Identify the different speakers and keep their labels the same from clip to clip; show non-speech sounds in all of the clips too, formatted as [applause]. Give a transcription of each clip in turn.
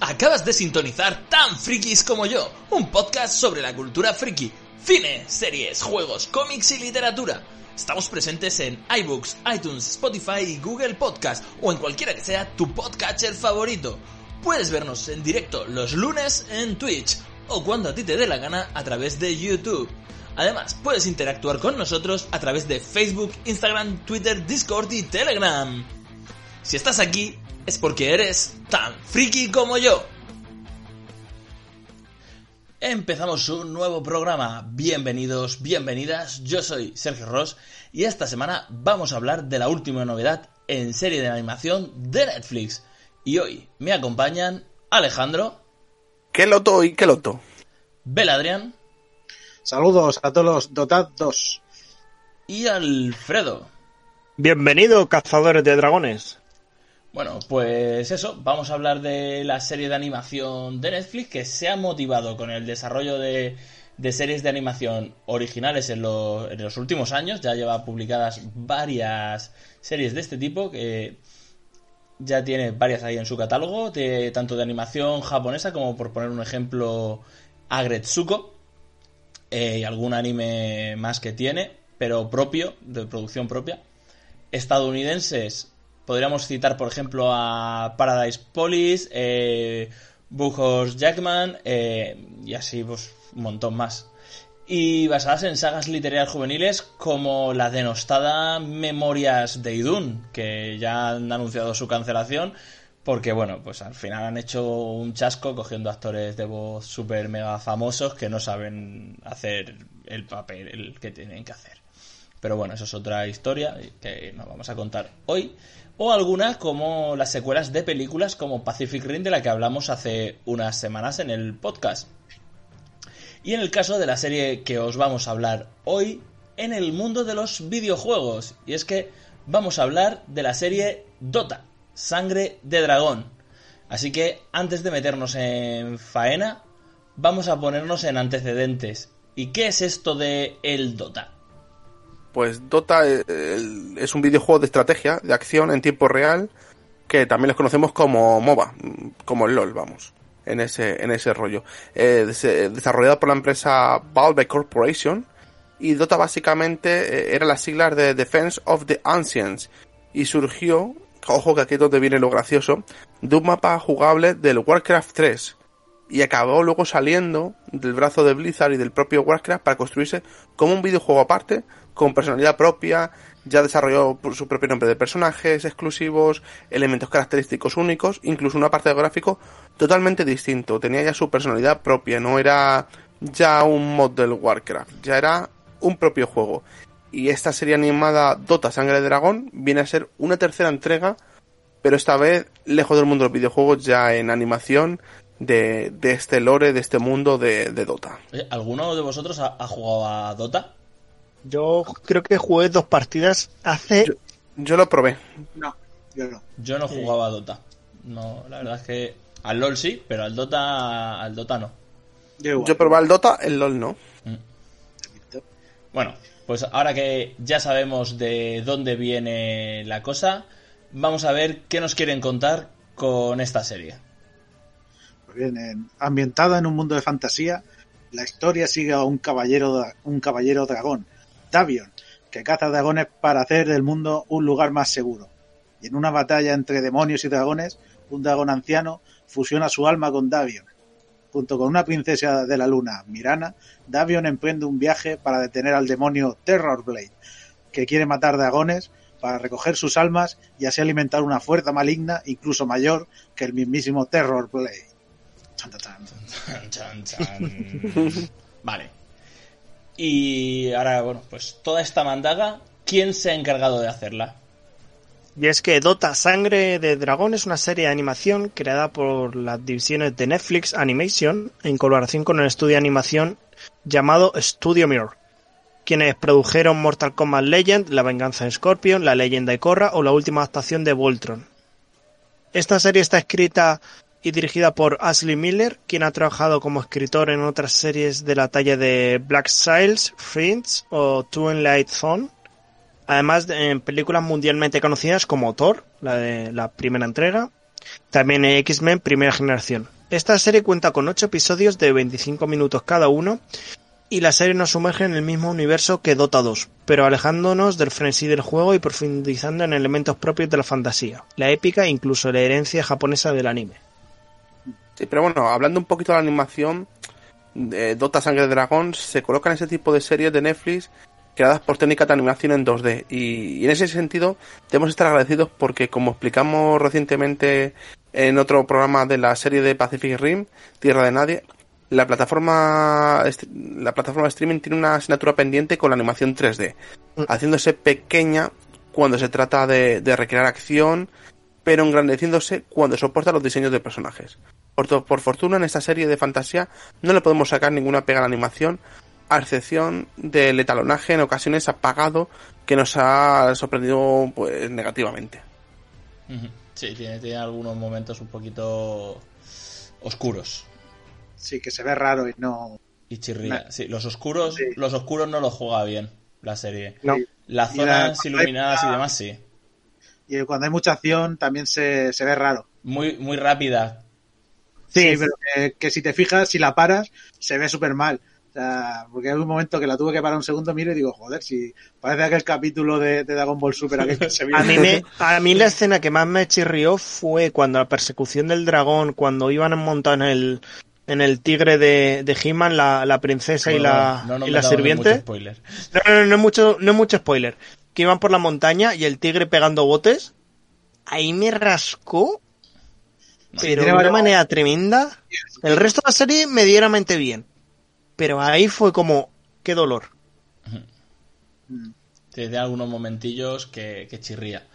Speaker 1: Acabas de sintonizar Tan Frikis como yo, un podcast sobre la cultura friki, cine, series, juegos, cómics y literatura. Estamos presentes en iBooks, iTunes, Spotify y Google Podcast o en cualquiera que sea tu podcatcher favorito. Puedes vernos en directo los lunes en Twitch o cuando a ti te dé la gana a través de YouTube. Además, puedes interactuar con nosotros a través de Facebook, Instagram, Twitter, Discord y Telegram. Si estás aquí, es porque eres tan friki como yo. Empezamos un nuevo programa. Bienvenidos, bienvenidas. Yo soy Sergio Ross y esta semana vamos a hablar de la última novedad en serie de animación de Netflix. Y hoy me acompañan Alejandro.
Speaker 2: ¿Qué loto y qué loto?
Speaker 1: Beladrián.
Speaker 3: Saludos a todos los Dotad 2.
Speaker 1: Y Alfredo.
Speaker 4: Bienvenido, cazadores de dragones.
Speaker 1: Bueno, pues eso, vamos a hablar de la serie de animación de Netflix que se ha motivado con el desarrollo de, de series de animación originales en, en, los últimos años. Ya lleva publicadas varias series de este tipo que ya tiene varias ahí en su catálogo, de, tanto de animación japonesa como por poner un ejemplo Agretsuko eh, y algún anime más que tiene, pero propio, de producción propia. Estadounidenses Podríamos citar, por ejemplo, a Paradise Police, eh, Jackman eh, y así pues, un montón más. Y basadas en sagas literarias juveniles como la denostada Memorias de Idun, que ya han anunciado su cancelación porque, bueno, pues al final han hecho un chasco cogiendo actores de voz súper mega famosos que no saben hacer el papel el que tienen que hacer. Pero bueno, eso es otra historia que nos vamos a contar hoy o algunas como las secuelas de películas como Pacific Rim de la que hablamos hace unas semanas en el podcast. Y en el caso de la serie que os vamos a hablar hoy, en el mundo de los videojuegos. Y es que vamos a hablar de la serie Dota, Sangre de Dragón. Así que antes de meternos en faena, vamos a ponernos en antecedentes. ¿Y qué es esto de el Dota?
Speaker 2: Pues Dota es un videojuego de estrategia, de acción en tiempo real, que también los conocemos como MOBA, como LOL, vamos, en ese, en ese rollo. Eh, desarrollado por la empresa Valve Corporation, y Dota básicamente eh, era las siglas de Defense of the Ancients, y surgió, ojo que aquí es donde viene lo gracioso, de un mapa jugable del Warcraft 3, y acabó luego saliendo del brazo de Blizzard y del propio Warcraft para construirse como un videojuego aparte con personalidad propia, ya desarrolló su propio nombre de personajes exclusivos, elementos característicos únicos, incluso un apartado gráfico totalmente distinto. Tenía ya su personalidad propia, no era ya un mod del Warcraft, ya era un propio juego. Y esta serie animada Dota Sangre de Dragón viene a ser una tercera entrega, pero esta vez lejos del mundo de los videojuegos, ya en animación de, de este lore, de este mundo de, de Dota.
Speaker 1: ¿Alguno de vosotros ha jugado a Dota?
Speaker 4: Yo creo que jugué dos partidas hace.
Speaker 2: Yo, yo lo probé.
Speaker 3: No, yo no.
Speaker 1: Yo no jugaba a Dota. No, la verdad es que al LOL sí, pero al Dota al Dota no.
Speaker 2: Yo, yo probé al Dota, el LOL no. Mm.
Speaker 1: Bueno, pues ahora que ya sabemos de dónde viene la cosa, vamos a ver qué nos quieren contar con esta serie.
Speaker 3: Pues bien, ambientada en un mundo de fantasía, la historia sigue a un caballero, un caballero dragón, Davion, que caza dragones para hacer del mundo un lugar más seguro. Y en una batalla entre demonios y dragones, un dragón anciano fusiona su alma con Davion. Junto con una princesa de la luna, Mirana, Davion emprende un viaje para detener al demonio Terrorblade, que quiere matar dragones para recoger sus almas y así alimentar una fuerza maligna incluso mayor que el mismísimo Terrorblade.
Speaker 1: Chan, chan, chan. [laughs] vale. Y ahora, bueno, pues toda esta mandaga, ¿quién se ha encargado de hacerla?
Speaker 4: Y es que Dota Sangre de Dragón es una serie de animación creada por las divisiones de Netflix Animation en colaboración con el estudio de animación llamado Studio Mirror, quienes produjeron Mortal Kombat Legend, La Venganza de Scorpion, La Leyenda de Korra o la última adaptación de Voltron. Esta serie está escrita y dirigida por Ashley Miller, quien ha trabajado como escritor en otras series de la talla de Black Sails, Friends o Twilight Zone Además, en películas mundialmente conocidas como Thor, la de la primera entrega, también X-Men Primera Generación. Esta serie cuenta con 8 episodios de 25 minutos cada uno y la serie nos sumerge en el mismo universo que Dota 2, pero alejándonos del frenesí del juego y profundizando en elementos propios de la fantasía, la épica e incluso la herencia japonesa del anime.
Speaker 2: Sí, pero bueno, hablando un poquito de la animación, de Dota Sangre de Dragón se coloca en ese tipo de series de Netflix creadas por técnica de animación en 2D. Y, en ese sentido, debemos estar agradecidos porque, como explicamos recientemente en otro programa de la serie de Pacific Rim, Tierra de Nadie, la plataforma, la plataforma de streaming tiene una asignatura pendiente con la animación 3D, mm. haciéndose pequeña cuando se trata de, de recrear acción, pero engrandeciéndose cuando soporta los diseños de personajes. Por, por fortuna, en esta serie de fantasía no le podemos sacar ninguna pega a la animación, a excepción del etalonaje en ocasiones apagado que nos ha sorprendido pues negativamente.
Speaker 1: Sí, tiene, algunos momentos un poquito oscuros.
Speaker 3: Sí, que se ve raro y no.
Speaker 1: Y chirría. Sí, los oscuros, los oscuros no lo juega bien la serie.
Speaker 3: No.
Speaker 1: Las zonas iluminadas y demás sí.
Speaker 3: Y cuando hay mucha acción también se, se ve raro.
Speaker 1: Muy, muy rápida.
Speaker 3: Sí, pero que, si te fijas, si la paras, se ve súper mal. O sea, porque hay un momento que la tuve que parar un segundo, miro y digo, joder, si parece aquel capítulo de, Dragon Ball Super aquel [laughs] que se
Speaker 4: a, mí a mí la escena que más me chirrió fue cuando la persecución del dragón, cuando iban montar en el, en el tigre de, de He-Man, la, la, princesa y la, y la sirviente. No, no, no, es mucho, no es mucho spoiler. Que iban por la montaña y el tigre pegando botes. Ahí me rascó. Pero de una manera tremenda. El resto de la serie medianamente bien pero ahí fue como, qué dolor.
Speaker 1: Tiene algunos momentillos que, chirría.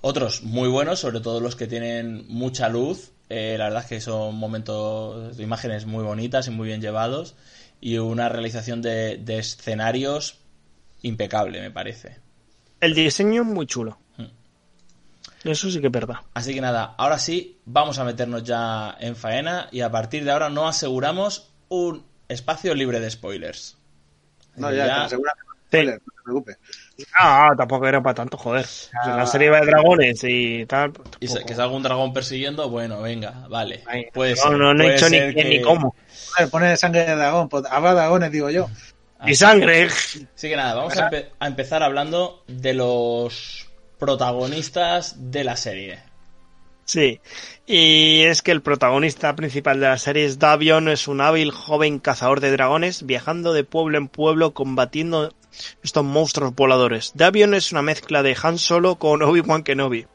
Speaker 1: Otros muy buenos, sobre todo los que tienen mucha luz. Eh, la verdad es que son momentos de imágenes muy bonitas y muy bien llevados. Y una realización de, escenarios impecable, me parece.
Speaker 4: El diseño muy chulo. Eso sí que es verdad.
Speaker 1: Así que nada, ahora sí, vamos a meternos ya en faena y a partir de ahora no aseguramos un espacio libre de spoilers.
Speaker 3: No, ya, ya... no te preocupes.
Speaker 4: No, tampoco era para tanto, joder. la serie de dragones y tal.
Speaker 1: Y que salga un dragón persiguiendo, bueno, venga, vale.
Speaker 4: no, no, no he dicho ni, ni cómo.
Speaker 3: Ver, pone sangre de dragón, pues habrá dragones, digo yo.
Speaker 4: y sangre.
Speaker 1: Así que nada, vamos a, a empezar hablando de los protagonistas de la serie.
Speaker 4: Sí, y es que el protagonista principal de la serie es Davion, es un hábil joven cazador de dragones, viajando de pueblo en pueblo combatiendo estos monstruos voladores. Davion es una mezcla de Han Solo con Obi-Wan Kenobi,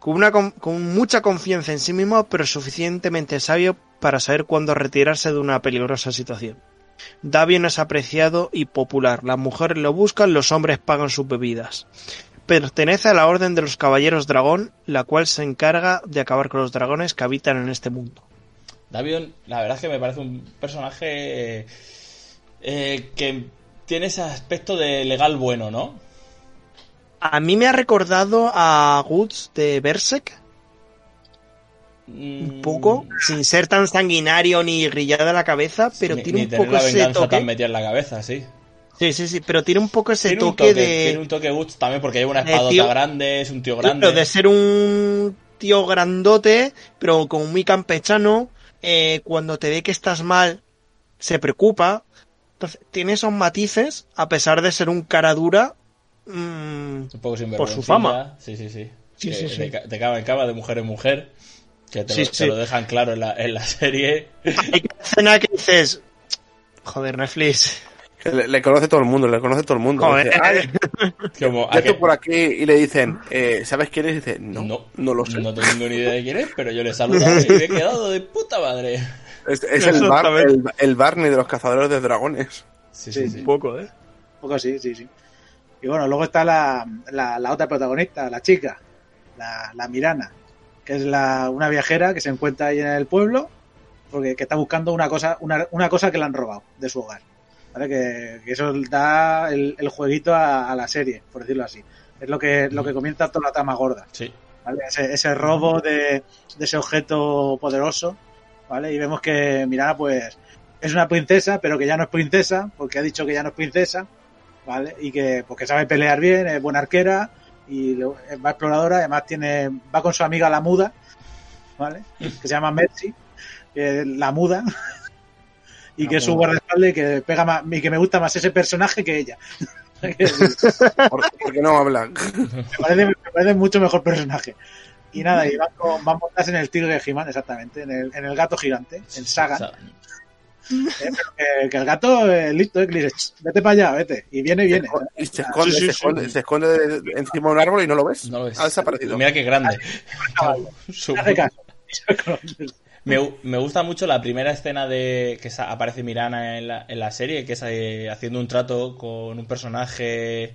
Speaker 4: con, una, con mucha confianza en sí mismo, pero suficientemente sabio para saber cuándo retirarse de una peligrosa situación. Davion es apreciado y popular, las mujeres lo buscan, los hombres pagan sus bebidas. Pertenece a la Orden de los Caballeros Dragón, la cual se encarga de acabar con los dragones que habitan en este mundo.
Speaker 1: Davion, la verdad es que me parece un personaje eh, que tiene ese aspecto de legal bueno, ¿no?
Speaker 4: A mí me ha recordado a Woods de Berserk. Un mm. poco, sin ser tan sanguinario ni grillada la cabeza, pero tiene un poco
Speaker 1: la
Speaker 4: ese toque.
Speaker 1: tan metida en la cabeza, sí.
Speaker 4: Sí, sí, sí, pero tiene un poco ese toque, de.
Speaker 1: Tiene un toque Guts también porque lleva una espadota grande, es un tío grande.
Speaker 4: Pero de ser un tío grandote, pero como muy campechano, eh, cuando te ve que estás mal, se preocupa. Entonces, tiene esos matices, a pesar de ser un cara dura. Mm, un
Speaker 1: poco
Speaker 4: por su fama.
Speaker 1: Sí, sí, sí. sí, sí, sí. De, cama en cama, de mujer en mujer. Que te, lo, lo, dejan claro en la, en la serie.
Speaker 4: Hay una escena que dices. Joder, Netflix
Speaker 2: le, conoce todo el mundo, le conoce todo el mundo. [laughs] Como, por aquí y le dicen, eh, ¿sabes quién es? Y dice, no, no, no, lo sé.
Speaker 1: No tengo ni idea de quién es, pero yo le he saludado y me he quedado de puta madre.
Speaker 2: Es, el, el, Barney de los cazadores de dragones.
Speaker 4: Sí, sí, sí. Un poco, ¿eh?
Speaker 3: Un poco sí, sí, sí. Y bueno, luego está la, la, la otra protagonista, la chica. la, la Mirana, que es la, una viajera que se encuentra ahí en el pueblo porque que está buscando una cosa, una, una cosa que le han robado de su hogar. ¿Vale? Que, que eso da el, el jueguito a, a la serie, por decirlo así. Es lo que, lo que comienza toda la trama gorda.
Speaker 1: Sí.
Speaker 3: ¿vale? Ese, ese robo de, de ese objeto poderoso, ¿vale? Y vemos que Mirana, pues, es una princesa, pero que ya no es princesa, porque ha dicho que ya no es princesa, ¿vale? Y que, pues, que sabe pelear bien, es buena arquera, y más exploradora, además tiene, va con su amiga la muda, ¿vale? Que se llama Mercy, que es la muda, y
Speaker 1: La
Speaker 3: que es su
Speaker 1: muda.
Speaker 3: guardaespaldas y que pega más, y que me gusta más ese personaje que ella. me [laughs]
Speaker 2: ¿Por, por qué no hablan?
Speaker 3: parece, me parece mucho mejor personaje. Y nada, y van, con, van montadas en el tigre de He-Man, exactamente, en el, en el gato gigante, en Saga. Eh, pero que, que el gato es listo, eh, que le dice, "Ch, vete para allá, vete. Y viene, viene.
Speaker 2: Y se esconde,
Speaker 4: Sí, sí,
Speaker 2: se
Speaker 4: sí.
Speaker 2: esconde, se esconde de- de- encima de un árbol y no lo ves.
Speaker 1: no lo ves.
Speaker 2: Ha desaparecido.
Speaker 1: Mira qué grande. [laughs] Su-
Speaker 3: Hace caso. [laughs]
Speaker 1: Me, me gusta mucho la primera escena de que aparece Mirana en la, en la serie, que es eh, haciendo un trato con un personaje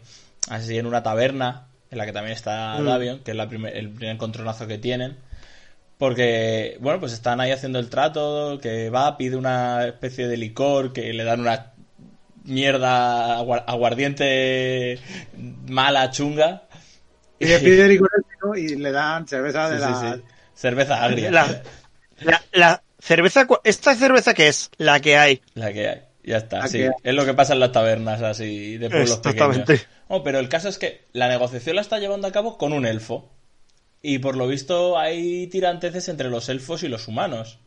Speaker 1: así en una taberna, en la que también está
Speaker 4: Mm.
Speaker 1: Davion, que es la primer- el primer encontronazo que tienen. Porque, bueno, pues están ahí haciendo el trato, que va, pide una especie de licor, que le dan una mierda agua- aguardiente mala, chunga.
Speaker 3: Y le pide [laughs] licor y le dan cerveza de
Speaker 1: Sí, sí,
Speaker 3: la...
Speaker 1: sí. Cerveza agria.
Speaker 4: La, la, la cerveza, ¿esta cerveza qué es? La que hay.
Speaker 1: La que hay. Ya está,
Speaker 3: La
Speaker 1: sí.
Speaker 3: que hay.
Speaker 1: Es lo que pasa en las tabernas así de pueblos
Speaker 4: Exactamente.
Speaker 1: pequeños. Oh, pero el caso es que la negociación la está llevando a cabo con un elfo. Y por lo visto hay tiranteces entre los elfos y los humanos.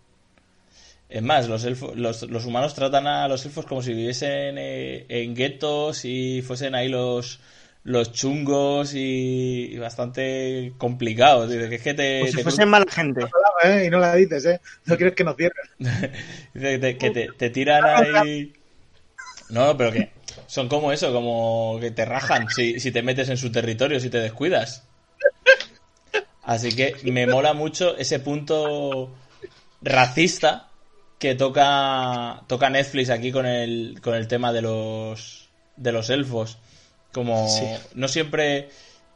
Speaker 1: Es más, los, elfos, los, los humanos tratan a los elfos como si viviesen eh, en guetos y fuesen ahí los, los chungos y, y bastante complicados. Dice que es que te,
Speaker 4: Como si
Speaker 1: te
Speaker 4: fuesen mala gente.
Speaker 3: ¿eh? Y no la dices, ¿eh? No quieres que nos cierren. [laughs]
Speaker 1: Dice que te, que te- te tiran ahí. No, no, pero que son como eso, como que te rajan si, si te metes en su territorio, si te descuidas. Así que me mola mucho ese punto racista que toca, toca Netflix aquí con el, con el tema de los, de los elfos. Como
Speaker 4: Sí.
Speaker 1: no siempre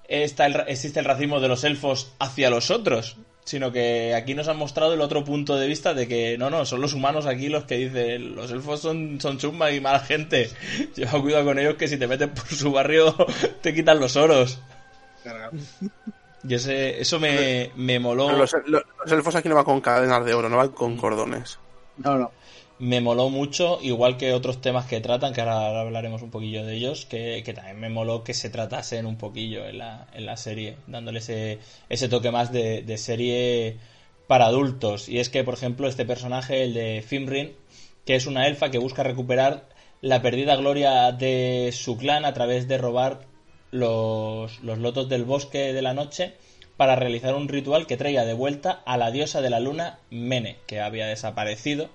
Speaker 1: está el ra- existe el racismo de los elfos hacia los otros, sino que aquí nos han mostrado el otro punto de vista de que no, no, son los humanos aquí los que dicen los elfos son, son chumba y mala gente. [laughs] Lleva cuidado con ellos que si te meten por su barrio [laughs] te quitan los oros. Y ese, eso me, me moló.
Speaker 2: Los, los- los elfos aquí no van con cadenas de oro, no van con cordones.
Speaker 3: No, no.
Speaker 1: Me moló mucho, igual que otros temas que tratan, que ahora, hablaremos un poquillo de ellos, que, también me moló que se tratasen un poquillo en la, en la serie, dándole ese, toque más de, de serie para adultos. Y es que, por ejemplo, este personaje, el de Fimrin, que es una elfa que busca recuperar la perdida gloria de su clan a través de robar los, los lotos del bosque de la noche para realizar un ritual que traiga de vuelta a la diosa de la luna Mene, que había desaparecido.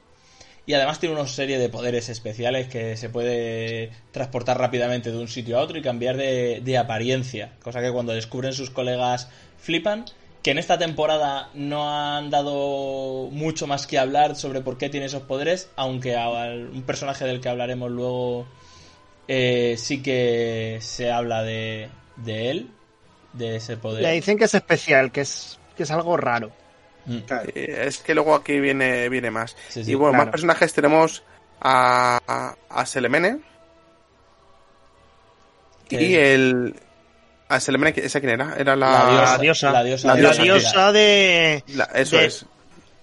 Speaker 1: Y además tiene una serie de poderes especiales que se puede transportar rápidamente de un sitio a otro y cambiar de, apariencia. Cosa que cuando descubren sus colegas flipan. Que en esta temporada no han dado mucho más que hablar sobre por qué tiene esos poderes, aunque un personaje del que hablaremos luego eh, sí que se habla de, de él, de ese poder.
Speaker 4: Le dicen que es especial, que es, que es algo raro.
Speaker 3: Claro.
Speaker 2: Eh, Es que luego aquí viene, viene más.
Speaker 1: Sí, sí,
Speaker 2: y bueno,
Speaker 4: claro.
Speaker 2: más personajes tenemos a, a, a Selemene y el... A Selemene, ¿esa quién era? Era la...
Speaker 4: Diosa.
Speaker 1: La diosa,
Speaker 2: La
Speaker 1: de
Speaker 4: La
Speaker 2: diosa,
Speaker 4: de,
Speaker 2: la- eso
Speaker 4: de-
Speaker 2: es.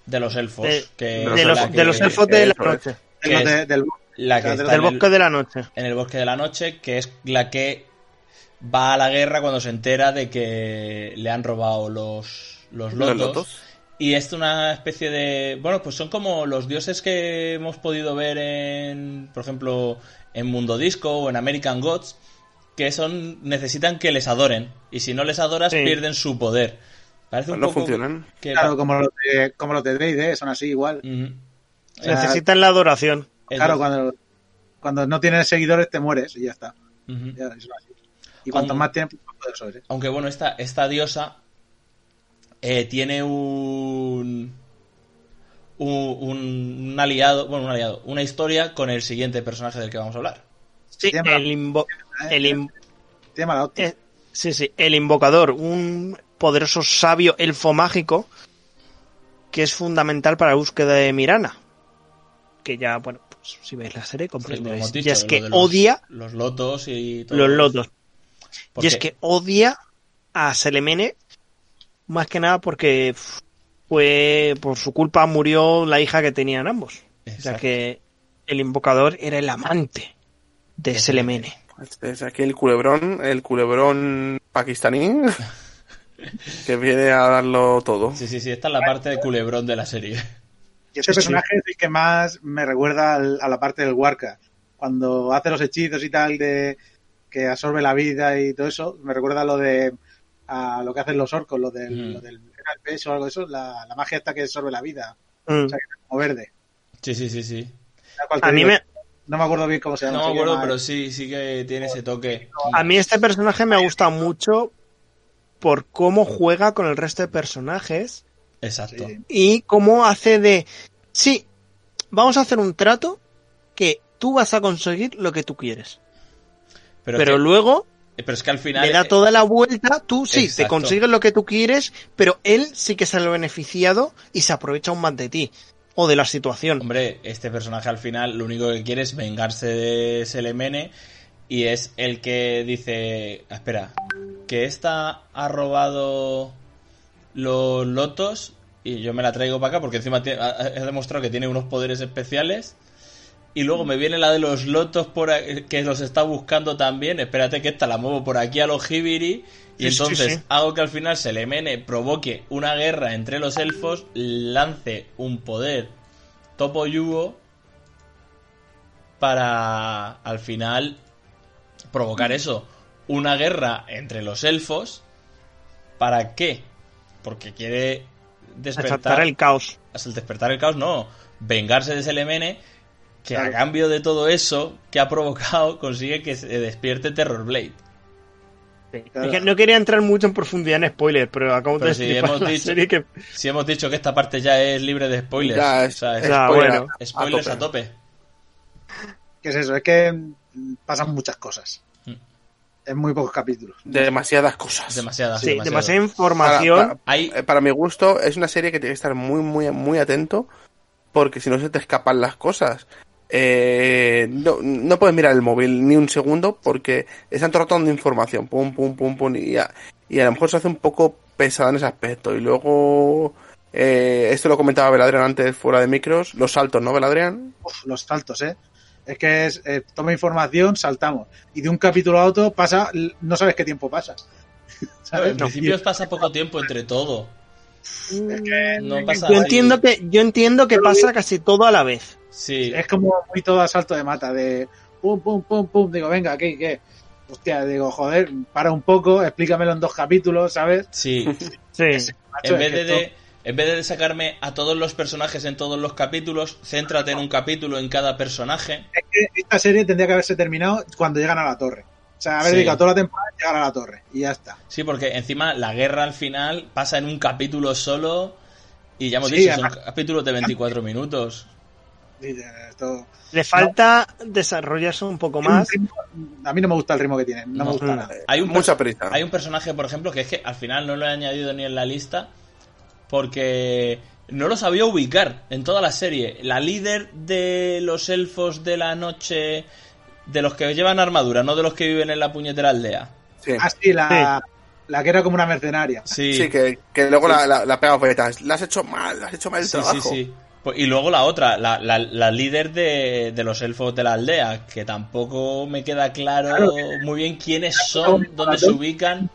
Speaker 1: de los elfos.
Speaker 4: de,
Speaker 1: que
Speaker 4: de los,
Speaker 1: la
Speaker 4: de los elfos de la noche.
Speaker 1: es
Speaker 3: de- del
Speaker 1: la que
Speaker 3: del
Speaker 1: está
Speaker 4: Del
Speaker 1: en el-
Speaker 4: bosque de la noche.
Speaker 1: en el bosque de la noche, que es la que va a la guerra cuando se entera de que le han robado los, los
Speaker 2: Los
Speaker 1: lotos. Y es una especie de... Bueno, pues son como los dioses que hemos podido ver en, por ejemplo, en Mundo Disco o en American Gods, que son necesitan que les adoren. Y si no les adoras,
Speaker 4: Sí.
Speaker 1: pierden su poder. Parece un
Speaker 2: No
Speaker 1: poco
Speaker 2: funcionan.
Speaker 1: que-
Speaker 3: Claro, como los de, como los de D&D, son así igual. Sea,
Speaker 4: Necesitan la adoración.
Speaker 3: Claro, cuando, cuando no tienes seguidores te mueres y ya está.
Speaker 1: ujú.
Speaker 3: Ya, eso es así. Y cuanto más tienes, pues, más poderoso eres.
Speaker 1: Aunque bueno, esta, esta diosa eh, tiene un, un, aliado, bueno, un aliado, una historia con el siguiente personaje del que vamos a hablar.
Speaker 4: Sí, el, invo- el in-
Speaker 3: hostia.
Speaker 4: eh, sí, sí, el invocador, un poderoso sabio elfo mágico que es fundamental para la búsqueda de Mirana. Que ya, bueno, pues si veis la serie
Speaker 1: Sí,
Speaker 4: comprenderéis.
Speaker 1: dicho,
Speaker 4: y es que
Speaker 1: los-
Speaker 4: odia
Speaker 1: Los lotos y todo.
Speaker 4: los lotos. Y es que odia a Selemene más que nada porque fue por su culpa murió la hija que tenían ambos. O sea
Speaker 1: Exacto.
Speaker 4: que el invocador era el amante de Selemene.
Speaker 2: Este es aquí el culebrón, el culebrón pakistaní, [laughs] que viene a darlo todo.
Speaker 1: Sí, sí, sí, esta es la parte de culebrón de la serie.
Speaker 3: Y ese
Speaker 4: sí.
Speaker 3: personaje es el que más me recuerda al- a la parte del Warcraft. Cuando hace los hechizos y tal de que absorbe la vida y todo eso, me recuerda a lo de a lo que hacen los orcos, lo del,
Speaker 1: Mm.
Speaker 3: lo del peso o algo de eso, la, la magia esta que absorbe la vida,
Speaker 4: Mm.
Speaker 3: o sea, que es como verde.
Speaker 1: Sí, sí, sí, sí.
Speaker 4: A mí me,
Speaker 3: No me acuerdo bien cómo se llama.
Speaker 1: No me acuerdo,
Speaker 3: llama-
Speaker 1: pero sí, sí que tiene ese toque.
Speaker 4: a mí este personaje me gusta mucho por cómo juega con el resto de personajes
Speaker 1: Exacto.
Speaker 4: Y cómo hace de sí, vamos a hacer un trato que tú vas a conseguir lo que tú quieres.
Speaker 1: Pero,
Speaker 4: Pero
Speaker 1: que,
Speaker 4: luego
Speaker 1: pero es que al final.
Speaker 4: le da toda la vuelta, tú sí, te consigues lo que tú quieres, pero él sí que sale beneficiado y se aprovecha aún más de ti o de la situación.
Speaker 1: Hombre, este personaje al final lo único que quiere es vengarse de Selemene y es el que dice, "Ah, espera, que esta ha robado los lotos y yo me la traigo para acá porque encima ha demostrado que tiene unos poderes especiales y luego me viene la de los lotos por a- que los está buscando también, espérate que esta la muevo por aquí a los Hibiri y
Speaker 4: Sí,
Speaker 1: entonces
Speaker 4: sí.
Speaker 1: hago que al final Selemene provoque una guerra entre los elfos, lance un poder Topo Yugo para al final provocar eso, una guerra entre los elfos. ¿Para qué? Porque quiere despertar
Speaker 4: el caos.
Speaker 1: al despertar el caos, no, vengarse de Selemene, que a cambio de todo eso que ha provocado consigue que se despierte Terrorblade.
Speaker 3: Claro.
Speaker 4: Es que no quería entrar mucho en profundidad en spoilers, pero acabo
Speaker 1: Pero
Speaker 4: de
Speaker 1: si hemos [laughs]
Speaker 4: la
Speaker 1: dicho-
Speaker 4: serie que
Speaker 1: Si hemos dicho que esta parte ya es libre de spoilers,
Speaker 2: Ya,
Speaker 1: o
Speaker 2: es-
Speaker 1: sea, es-
Speaker 4: Ya,
Speaker 2: spoiler
Speaker 4: bueno.
Speaker 1: spoilers
Speaker 2: a
Speaker 1: a
Speaker 2: tope.
Speaker 3: ¿Qué es eso? Es que pasan muchas cosas.
Speaker 1: Mm.
Speaker 3: En muy pocos capítulos.
Speaker 2: Demasiadas cosas.
Speaker 1: Demasiadas,
Speaker 4: sí,
Speaker 1: demasiado.
Speaker 4: demasiada información.
Speaker 2: para-
Speaker 1: Hay-
Speaker 2: eh, para mi gusto, es una serie que tiene que estar muy, muy, muy atento, porque si no se te escapan las cosas. Eh, no, no puedes mirar el móvil ni un segundo porque están tratando de información, pum, pum, pum, pum, y a, y a lo mejor se hace un poco pesada en ese aspecto. Y luego, eh, esto lo comentaba Beladrián antes fuera de micros, los saltos, ¿no, Beladrián?
Speaker 3: Uf, los saltos, ¿eh? Es que es, eh, toma información, saltamos. Y de un capítulo a otro pasa, no sabes qué tiempo pasa. [laughs] ¿Sabes?
Speaker 1: En principio pasa poco tiempo entre todo.
Speaker 3: Es que
Speaker 1: No pasa
Speaker 4: Yo entiendo que, yo entiendo que pasa casi todo a la vez.
Speaker 1: Sí,
Speaker 3: es como muy todo a salto de mata, de pum, pum, pum, pum. Digo, venga, ¿qué, qué? Hostia, digo, joder, para un poco, explícamelo en dos capítulos, ¿sabes?
Speaker 1: sí. [laughs]
Speaker 4: Sí.
Speaker 3: Macho,
Speaker 1: En vez, de- en vez de sacarme a todos los personajes en todos los capítulos, céntrate en un capítulo en cada personaje.
Speaker 3: Es que esta serie tendría que haberse terminado cuando llegan a la torre. O sea, haber
Speaker 1: Sí.
Speaker 3: dedicado toda la temporada a llegar a la torre. Y ya está.
Speaker 1: Sí, porque encima la guerra al final pasa en un capítulo solo y ya hemos
Speaker 3: Sí,
Speaker 1: dicho, son
Speaker 3: además-
Speaker 1: capítulos de 24 minutos.
Speaker 3: Esto-
Speaker 4: Le falta desarrollarse un poco
Speaker 3: un
Speaker 4: más.
Speaker 3: a mí no me gusta el ritmo que tiene. No,
Speaker 1: No.
Speaker 3: me gusta nada.
Speaker 1: Hay un,
Speaker 2: Mucha prisa.
Speaker 1: hay un personaje, por ejemplo, que es que al final no lo he añadido ni en la lista porque no lo sabía ubicar en toda la serie. La líder de los elfos de la noche, de los que llevan armadura, no de los que viven en la puñetera aldea.
Speaker 2: Sí,
Speaker 3: Ah, sí, la, la que era como una mercenaria.
Speaker 1: Sí,
Speaker 2: sí, que, que luego la, la, la pega. La has hecho mal, la has hecho mal el
Speaker 1: sí, sí,
Speaker 2: trabajo.
Speaker 1: sí. Pues- Y luego la otra, la, la, la líder de, de los elfos de la aldea, que tampoco me queda claro
Speaker 3: Claro.
Speaker 1: muy bien quiénes son, dónde se ubican.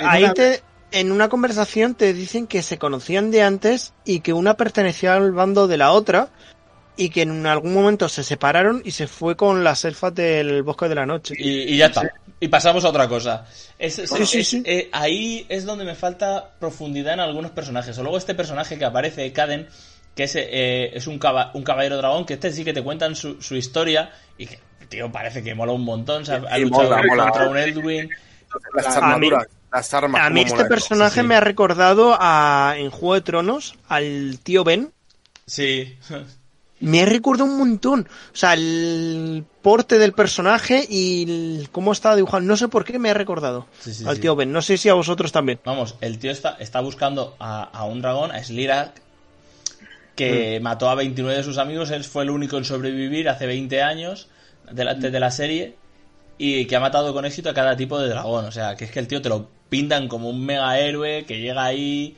Speaker 4: Ahí te, en una conversación te dicen que se conocían de antes y que una pertenecía al bando de la otra y que en algún momento se separaron y se fue con las elfas del bosque de la noche.
Speaker 1: Y, y ya está. Y pasamos a otra cosa. Es- es-
Speaker 4: Sí, sí,
Speaker 1: es-
Speaker 4: sí.
Speaker 1: eh, ahí es donde me falta profundidad en algunos personajes. O luego este personaje que aparece, Caden, que es, eh, es un, caba- un caballero dragón, que este sí que te cuentan su, su historia y que, tío, parece que mola un montón. O sea, ha luchado
Speaker 2: mola, mola.
Speaker 1: contra un Edwin.
Speaker 2: Las
Speaker 3: A
Speaker 4: mí-
Speaker 2: armaduras, las armas.
Speaker 4: A mí este personaje me ha recordado a en Juego de Tronos al tío Ben,
Speaker 1: Sí.
Speaker 4: Me recuerda un montón. O sea, el porte del personaje y el- cómo estaba dibujado. No sé por qué me ha recordado
Speaker 1: Sí, sí,
Speaker 4: al
Speaker 1: sí.
Speaker 4: tío Ben. No sé si a vosotros también.
Speaker 1: Vamos, el tío está, está buscando a, a un dragón, a Slirak, que mató a 29 de sus amigos. Él fue el único en sobrevivir hace 20 años delante de la serie y que ha matado con éxito a cada tipo de dragón. O sea, que es que el tío te lo pintan como un mega héroe que llega ahí.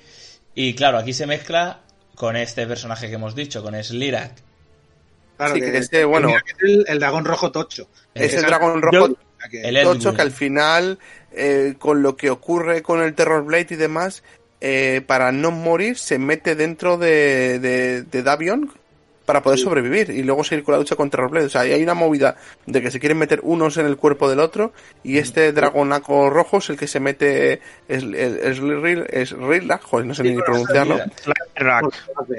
Speaker 1: Y claro, aquí se mezcla con este personaje que hemos dicho, con Slirak.
Speaker 3: Claro,
Speaker 2: Sí, que ese, bueno,
Speaker 3: que es el, el dragón rojo tocho.
Speaker 2: Es el dragón rojo tocho que al final, eh, con lo que ocurre con el Terror Blade y demás, eh, para no morir, se mete dentro de, de, de Davion para poder sobrevivir y luego seguir con la lucha con Terror Blade. O sea, ahí hay una movida de que se quieren meter unos en el cuerpo del otro y este dragonaco rojo es el que se mete. Es, es, es, es Rilak, joder, no sé ni pronunciarlo.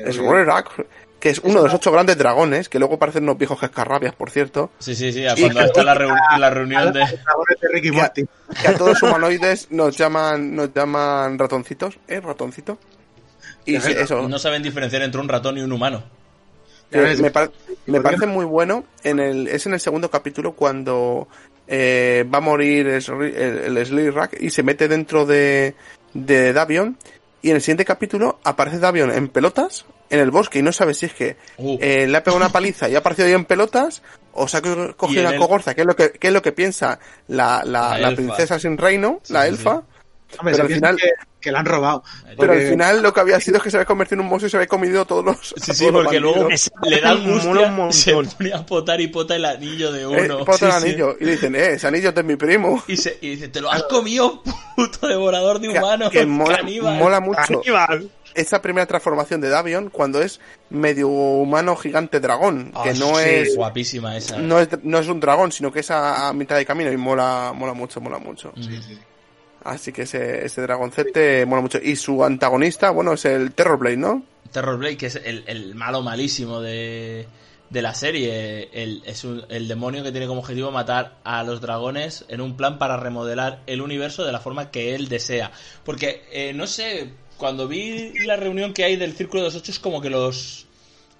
Speaker 2: Es Rilak, que es uno de los ocho grandes dragones, que luego parecen unos viejos cascarrabias, por cierto.
Speaker 1: Sí, sí, sí, cuando está la, reu- [laughs] la reunión de...
Speaker 3: Los dragones de Ricky Morty.
Speaker 2: que a todos los humanoides nos llaman nos llaman ratoncitos, ¿eh? Ratoncito. Y eso,
Speaker 1: No saben diferenciar entre un ratón y un humano.
Speaker 2: que me, par- me
Speaker 3: ¿por qué
Speaker 2: parece muy bueno. En el, es en el segundo capítulo cuando eh, va a morir el, el, el Slirak y se mete dentro de, de Davion. Y en el siguiente capítulo aparece Davion en pelotas en el bosque y no sabe si es que
Speaker 1: Uh.
Speaker 2: eh, le ha pegado una paliza y ha aparecido ahí en pelotas o se ha cogido una
Speaker 1: el-
Speaker 2: cogorza, que es lo que, que es lo que piensa la, la,
Speaker 1: La
Speaker 2: la princesa sin reino, la
Speaker 1: sí,
Speaker 2: elfa.
Speaker 3: Hombre,
Speaker 2: pero al final-
Speaker 3: que, que la han robado.
Speaker 2: Pero
Speaker 3: Porque-
Speaker 2: al final lo que había sido es que se había convertido en un monstruo y se había comido todos los.
Speaker 1: Sí, sí, porque luego le da
Speaker 4: mola un
Speaker 1: angustia,
Speaker 4: montón.
Speaker 1: se pone a potar y pota el anillo de
Speaker 2: Eh,
Speaker 1: uno.
Speaker 2: pota el
Speaker 1: Sí, sí.
Speaker 2: anillo. Y le dicen, eh, ese anillo es de mi primo.
Speaker 1: Y, se, y dice, te lo has comido, puto devorador de
Speaker 2: Que,
Speaker 1: humanos,
Speaker 2: que mola,
Speaker 1: caníbal".
Speaker 2: mola mucho
Speaker 4: Aníbal.
Speaker 2: Esa primera transformación de Davion cuando es medio humano gigante dragón.
Speaker 1: Ah,
Speaker 2: que no
Speaker 1: sí,
Speaker 2: es.
Speaker 1: Guapísima esa.
Speaker 2: No es, no es un dragón, sino que es a, a mitad de camino y mola, mola mucho, mola mucho.
Speaker 1: Mm.
Speaker 2: Así que ese, ese dragoncete mola mucho. Y su antagonista, bueno, es el Terrorblade, ¿no?
Speaker 1: Terrorblade, que es el, el malo malísimo de, de la serie. El, es un- el demonio que tiene como objetivo matar a los dragones en un plan para remodelar el universo de la forma que él desea. Porque, eh, no sé, cuando vi la reunión que hay del Círculo de los Ocho es como que los,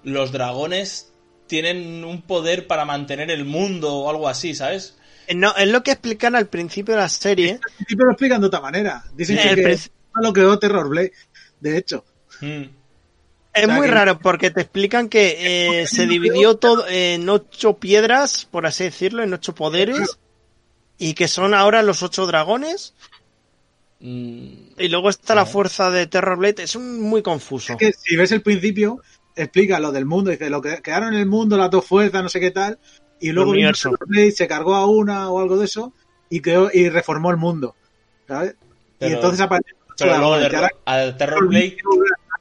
Speaker 1: los dragones tienen un poder para mantener el mundo o algo así, ¿sabes?
Speaker 4: Eh, No, es lo que explican al principio de la serie.
Speaker 3: Al principio lo explican de otra manera. Dicen
Speaker 4: Sí,
Speaker 3: que,
Speaker 4: el
Speaker 3: que
Speaker 4: princi-
Speaker 3: lo creó Terrorblade. De hecho,
Speaker 1: Mm.
Speaker 4: Es
Speaker 3: O sea
Speaker 4: muy
Speaker 3: que-
Speaker 4: raro porque te explican que eh, se dividió todo en ocho piedras, por así decirlo, en ocho poderes. Y que son ahora los ocho dragones.
Speaker 1: Mm,
Speaker 4: Y luego está la fuerza de Terrorblade. Es un- muy confuso.
Speaker 3: es que si ves el principio, explica lo del mundo. Dice, lo que quedaron en el mundo, las dos fuerzas, no sé qué tal. Y luego
Speaker 4: universo.
Speaker 3: Terrorblade, se cargó a una o algo de eso y creó y reformó el mundo. ¿Sabes?
Speaker 1: Pero-
Speaker 3: y entonces apareció
Speaker 1: Pero luego de,
Speaker 3: y ahora-
Speaker 1: a Terrorblade,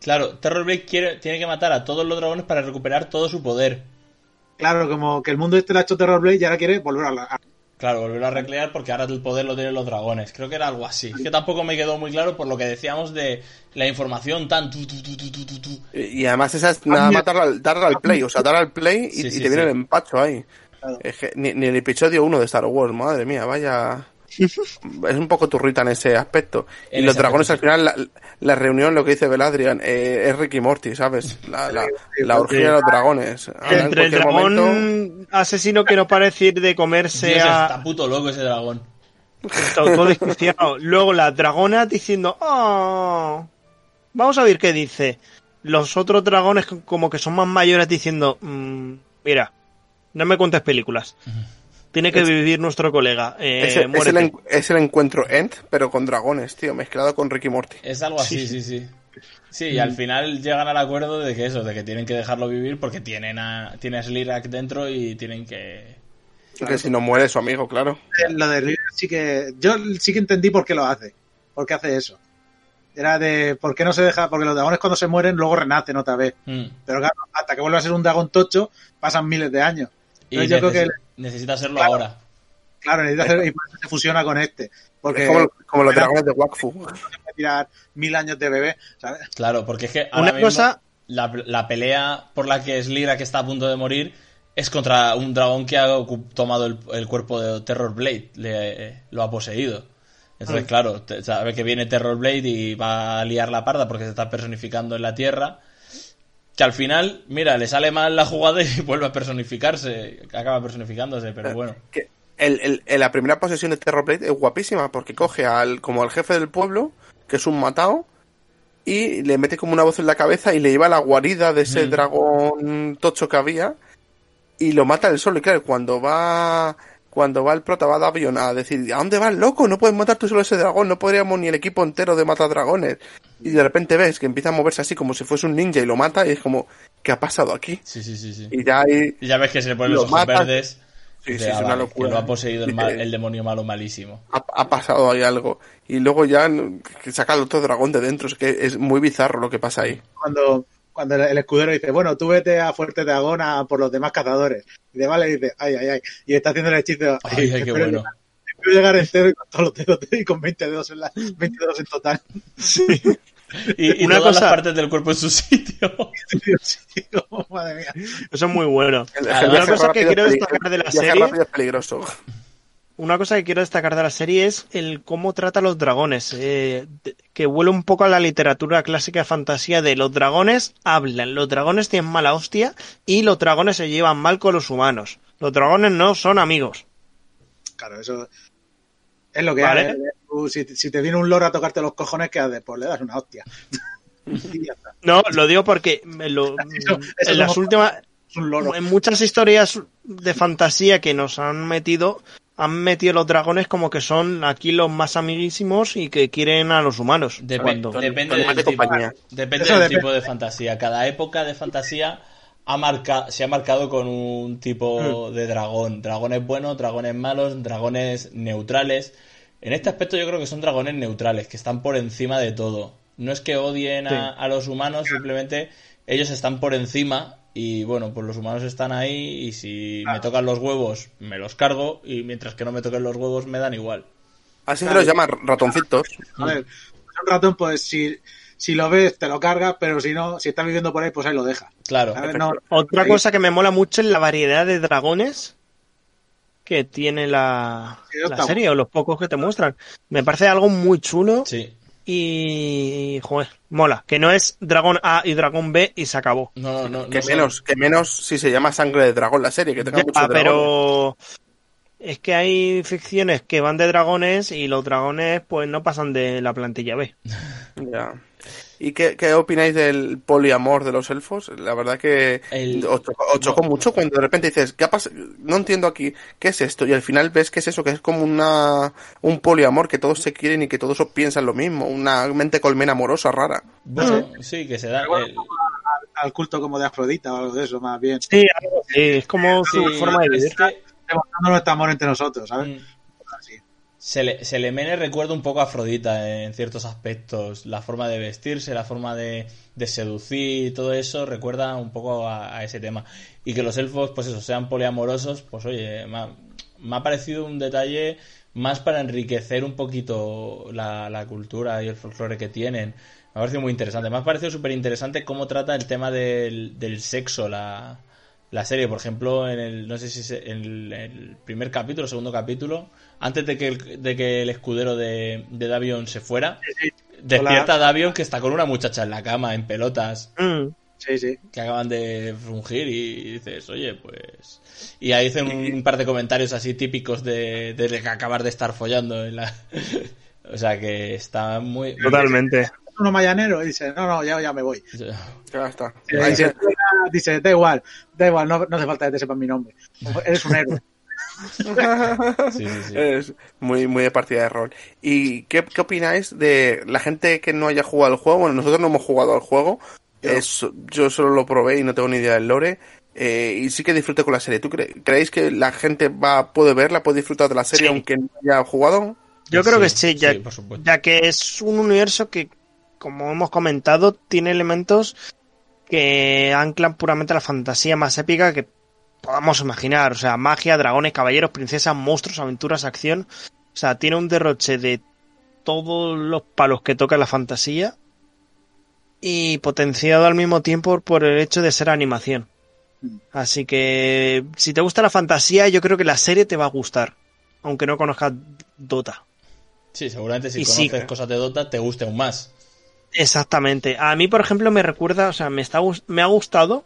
Speaker 1: claro, Terrorblade quiere, tiene que matar a todos los dragones para recuperar todo su poder.
Speaker 3: Claro, como que el mundo este lo ha hecho Terrorblade y ahora quiere volver a la... a-
Speaker 1: Claro, volverlo a recrear porque ahora el poder lo tienen los dragones. Creo que era algo así. Es que tampoco me quedó muy claro por lo que decíamos de la información tan tu, tu, tu, tu, tu, tu, tu.
Speaker 2: Y además esa es nada más darle, al- darle al play, o sea, darle al play y,
Speaker 1: Sí,
Speaker 2: y
Speaker 1: sí,
Speaker 2: te viene
Speaker 1: sí.
Speaker 2: el empacho ahí.
Speaker 3: Claro.
Speaker 2: Es que ni, ni el episodio 1 de Star Wars, madre mía, vaya... es un poco turrita en ese aspecto.
Speaker 1: En
Speaker 2: y los dragones
Speaker 1: aspecto,
Speaker 2: al final, la, la reunión, lo que dice Beladrian, eh, es Ricky Morty, ¿sabes? La, la, la orgía de los dragones. Ahora, en
Speaker 4: Entre el dragón
Speaker 2: momento-
Speaker 4: asesino que no parece ir de
Speaker 1: Dios,
Speaker 4: comerse
Speaker 1: está
Speaker 4: a
Speaker 1: puto loco ese dragón.
Speaker 4: todo desquiciado. Luego la dragona diciendo, "Oh". Vamos a ver qué dice. Los otros dragones como que son más mayores diciendo, "Mm, mira, no me cuentes películas. Tiene que
Speaker 2: Es-
Speaker 4: vivir nuestro colega. Eh,
Speaker 2: es, el- es el,
Speaker 4: muérete".
Speaker 2: en- es el encuentro End, pero con dragones, tío, mezclado con Ricky Morty.
Speaker 1: Es algo así, sí, sí. Sí, y al final llegan al acuerdo de que eso, de que tienen que dejarlo vivir porque tienen a, tiene a Slirak dentro y tienen que...
Speaker 2: Que si no muere su amigo, claro.
Speaker 3: Lo de River sí que... Yo sí que entendí por qué lo hace. ¿Por qué hace eso? Era de... ¿Por qué no se deja? Porque los dragones cuando se mueren luego renacen otra vez.
Speaker 1: Mm.
Speaker 3: Pero claro, hasta que vuelva a ser un dragón tocho pasan miles de años.
Speaker 1: Y
Speaker 3: Entonces yo creo que...
Speaker 1: necesita hacerlo
Speaker 3: Claro.
Speaker 1: ahora.
Speaker 3: Claro, necesita hacer... Y por eso se fusiona con este. Porque
Speaker 2: Es como, como los dragones de Wakfu. [laughs]
Speaker 3: tirar mil años de bebé, ¿sabes?
Speaker 1: Claro, porque es que ahora
Speaker 4: Una
Speaker 1: mismo
Speaker 4: cosa-
Speaker 1: la, la pelea por la que Slirak está a punto de morir es contra un dragón que ha tomado el, el cuerpo de Terror Blade, le, lo ha poseído. Entonces, claro, te- sabe que viene Terror Blade y va a liar la parda porque se está personificando en la Tierra. Que al final, mira, le sale mal la jugada y [laughs] vuelve a personificarse, acaba personificándose, pero bueno. [laughs]
Speaker 2: Que el, el- en la primera posesión de Terrorblade es guapísima porque coge al como al jefe del pueblo, que es un matao, y le mete como una voz en la cabeza y le lleva a la guarida de ese
Speaker 1: Mm.
Speaker 2: dragón tocho que había y lo mata él solo. Y claro, cuando va cuando va el prota, va Davion a decir, ¿a dónde vas, loco? No puedes matar tú solo ese dragón, no podríamos ni el equipo entero de matar dragones. Y de repente ves que empieza a moverse así como si fuese un ninja y lo mata y es como, ¿qué ha pasado aquí?
Speaker 1: Sí, sí, sí, sí.
Speaker 2: Y ya ahí
Speaker 1: Y ya ves que se le ponen
Speaker 2: Lo
Speaker 1: los ojos
Speaker 2: matan.
Speaker 1: verdes.
Speaker 2: Sí, sí, es
Speaker 1: "Ah,
Speaker 2: una locura".
Speaker 1: Que lo ha poseído el, mal- el demonio malo malísimo.
Speaker 2: ha, ha pasado ahí algo. Y luego ya que saca el otro dragón de dentro. Es que es muy bizarro lo que pasa ahí.
Speaker 3: Cuando, cuando el escudero dice, bueno, tú vete a Fuerte Dragón a por los demás cazadores. Y de vale dice, ay, ay, ay. Y está haciendo el hechizo.
Speaker 1: Ay, ay, qué
Speaker 3: espero
Speaker 1: bueno.
Speaker 3: llegar- espero llegar entero y con todos los dedos y con 20 dedos en la, 20 dedos en total.
Speaker 1: Y, y [laughs]
Speaker 4: Una
Speaker 1: todas
Speaker 4: cosa-
Speaker 1: las partes del cuerpo en su sitio. [laughs]
Speaker 3: Oh, madre mía.
Speaker 4: Eso es muy bueno.
Speaker 2: El- el
Speaker 1: una
Speaker 4: cosa que quiero destacar de la serie-
Speaker 2: es peligroso.
Speaker 4: Una cosa que quiero destacar de la serie es el cómo trata a los dragones, eh, que huele un poco a la literatura clásica de fantasía de los dragones hablan, los dragones tienen mala hostia y los dragones se llevan mal con los humanos. Los dragones no son amigos.
Speaker 3: Claro, eso es lo que
Speaker 4: Vale.
Speaker 3: hay. ¿eh? Si, si te viene un loro a tocarte los cojones, ¿qué haces? Pues le das una hostia. [laughs]
Speaker 4: No, lo digo porque me lo- [laughs]
Speaker 3: Eso- eso
Speaker 4: en las
Speaker 3: como-
Speaker 4: últimas,
Speaker 3: Es un loro.
Speaker 4: en muchas historias de fantasía que nos han metido, han metido los dragones como que son aquí los más amiguísimos y que quieren a los humanos.
Speaker 1: Dep-
Speaker 4: Cuando-
Speaker 1: depende del tipo, depende del tipo de fantasía. Cada época de fantasía ha marca, se ha marcado con un tipo de dragón. Dragones buenos, dragones malos, dragones neutrales. En este aspecto yo creo que son dragones neutrales, que están por encima de todo. No es que odien a,
Speaker 4: Sí.
Speaker 1: a los humanos, simplemente ellos están por encima y bueno, pues los humanos están ahí y si me tocan los huevos me los cargo y mientras que no me toquen los huevos me dan igual.
Speaker 2: Así se los llama ratoncitos.
Speaker 3: A ver, un ratón, pues si, si lo ves, te lo carga, pero si no, si está viviendo por ahí, pues ahí lo deja.
Speaker 1: Claro.
Speaker 3: No,
Speaker 4: Otra
Speaker 3: ahí-
Speaker 4: cosa que me mola mucho es la variedad de dragones que tiene la,
Speaker 3: Sí,
Speaker 4: la serie o los pocos que te muestran. Me parece algo muy chulo
Speaker 1: Sí.
Speaker 4: y, joder, mola. Que no es dragón A y dragón B y se acabó.
Speaker 1: No, no, no.
Speaker 2: Que
Speaker 1: no
Speaker 2: menos, que menos si se llama sangre de dragón la serie, que tenga
Speaker 4: Ya,
Speaker 2: dragones.
Speaker 4: pero es que hay ficciones que van de dragones y los dragones pues no pasan de la plantilla B.
Speaker 2: Ya. ¿Y qué, qué opináis del poliamor de los elfos? La verdad que
Speaker 1: El-
Speaker 2: os chocó, os chocó mucho cuando de repente dices, ¿qué ha No entiendo aquí, ¿qué es esto? Y al final ves que es eso, que es como una un poliamor, que todos se quieren y que todos piensan lo mismo, una mente colmena amorosa rara.
Speaker 1: Bueno, sí, que se da. el-
Speaker 3: al culto como de Afrodita o algo de eso, más bien.
Speaker 4: Sí, es como su forma de
Speaker 1: es
Speaker 4: vivir.
Speaker 1: que,
Speaker 3: Demostrando nuestro amor entre nosotros, ¿sabes?
Speaker 1: mm,
Speaker 3: Así.
Speaker 1: se le, se le mene recuerda un poco a Afrodita en ciertos aspectos. La forma de vestirse, la forma de, de seducir y todo eso recuerda un poco a, a ese tema. Y que los elfos, pues eso, sean poliamorosos, pues oye, me ha, me ha parecido un detalle más para enriquecer un poquito la, la cultura y el folclore que tienen. Me ha parecido muy interesante. Me ha parecido súper interesante cómo trata el tema del, del sexo la, la serie. Por ejemplo, en el, no sé si es en el, el primer capítulo, segundo capítulo, antes de que el, de que el escudero de, de Davion se fuera, despierta a Davion que está con una muchacha en la cama, en pelotas,
Speaker 4: Mm.
Speaker 3: Sí, sí.
Speaker 1: que acaban de frungir y dices, oye, pues... Y ahí dicen un, un par de comentarios así típicos de, de que acabar de estar follando en la... [laughs] o sea que está muy...
Speaker 4: Totalmente.
Speaker 3: Uno mayanero y dice, no, no, ya, ya me voy.
Speaker 2: Ya está. Ahí se- [laughs]
Speaker 3: dice, da igual, da igual, no, no hace falta que te sepan mi nombre. Eres un héroe. [laughs]
Speaker 1: Sí, sí, sí.
Speaker 2: Es muy, muy de partida de rol. ¿Y qué, qué opináis de la gente que no haya jugado al juego? Bueno, nosotros no hemos jugado al juego. Es- yo solo lo probé y no tengo ni idea del lore. eh, y sí que disfruté con la serie. ¿Tú cre- creéis que la gente va puede verla, puede disfrutar de la serie
Speaker 4: Sí.
Speaker 2: aunque no haya jugado?
Speaker 4: Yo creo
Speaker 1: Sí,
Speaker 4: que sí, ya, ya que es un universo que, como hemos comentado, tiene elementos que anclan puramente la fantasía más épica que podamos imaginar. O sea, magia, dragones, caballeros, princesas, monstruos, aventuras, acción. O sea, tiene un derroche de todos los palos que toca la fantasía y potenciado al mismo tiempo por el hecho de ser animación. Así que si te gusta la fantasía, yo creo que la serie te va a gustar, aunque no conozcas Dota.
Speaker 1: Sí, seguramente si
Speaker 4: Y sí.
Speaker 1: conoces cosas de Dota te guste aún más.
Speaker 4: Exactamente. A mí, por ejemplo, me recuerda, o sea, me, está, me ha gustado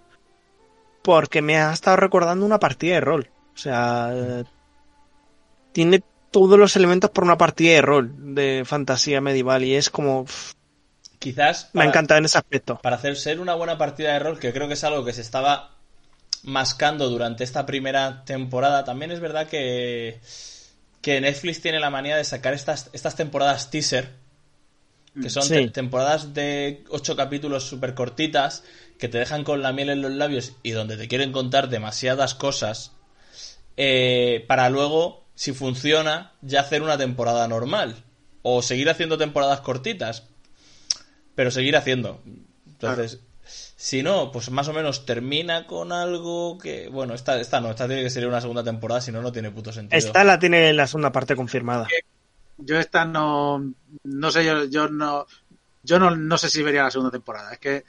Speaker 4: porque me ha estado recordando una partida de rol. O sea, tiene todos los elementos por una partida de rol de fantasía medieval y es como...
Speaker 1: Quizás
Speaker 4: me ha encantado en ese aspecto.
Speaker 1: para hacer ser una buena partida de rol, que creo que es algo que se estaba mascando durante esta primera temporada, también es verdad que, que Netflix tiene la manía de sacar estas, estas temporadas teaser, que son
Speaker 4: Sí.
Speaker 1: te- temporadas de ocho capítulos súper cortitas, que te dejan con la miel en los labios y donde te quieren contar demasiadas cosas, eh, para luego, si funciona, ya hacer una temporada normal. O seguir haciendo temporadas cortitas. Pero seguir haciendo. Entonces, si no, pues más o menos termina con algo que. Bueno, esta, esta no, esta tiene que ser una segunda temporada, si no, no tiene puto sentido.
Speaker 4: Esta la tiene la segunda parte confirmada.
Speaker 3: Yo esta no, no sé, yo, yo no, yo no, no sé si vería la segunda temporada. Es que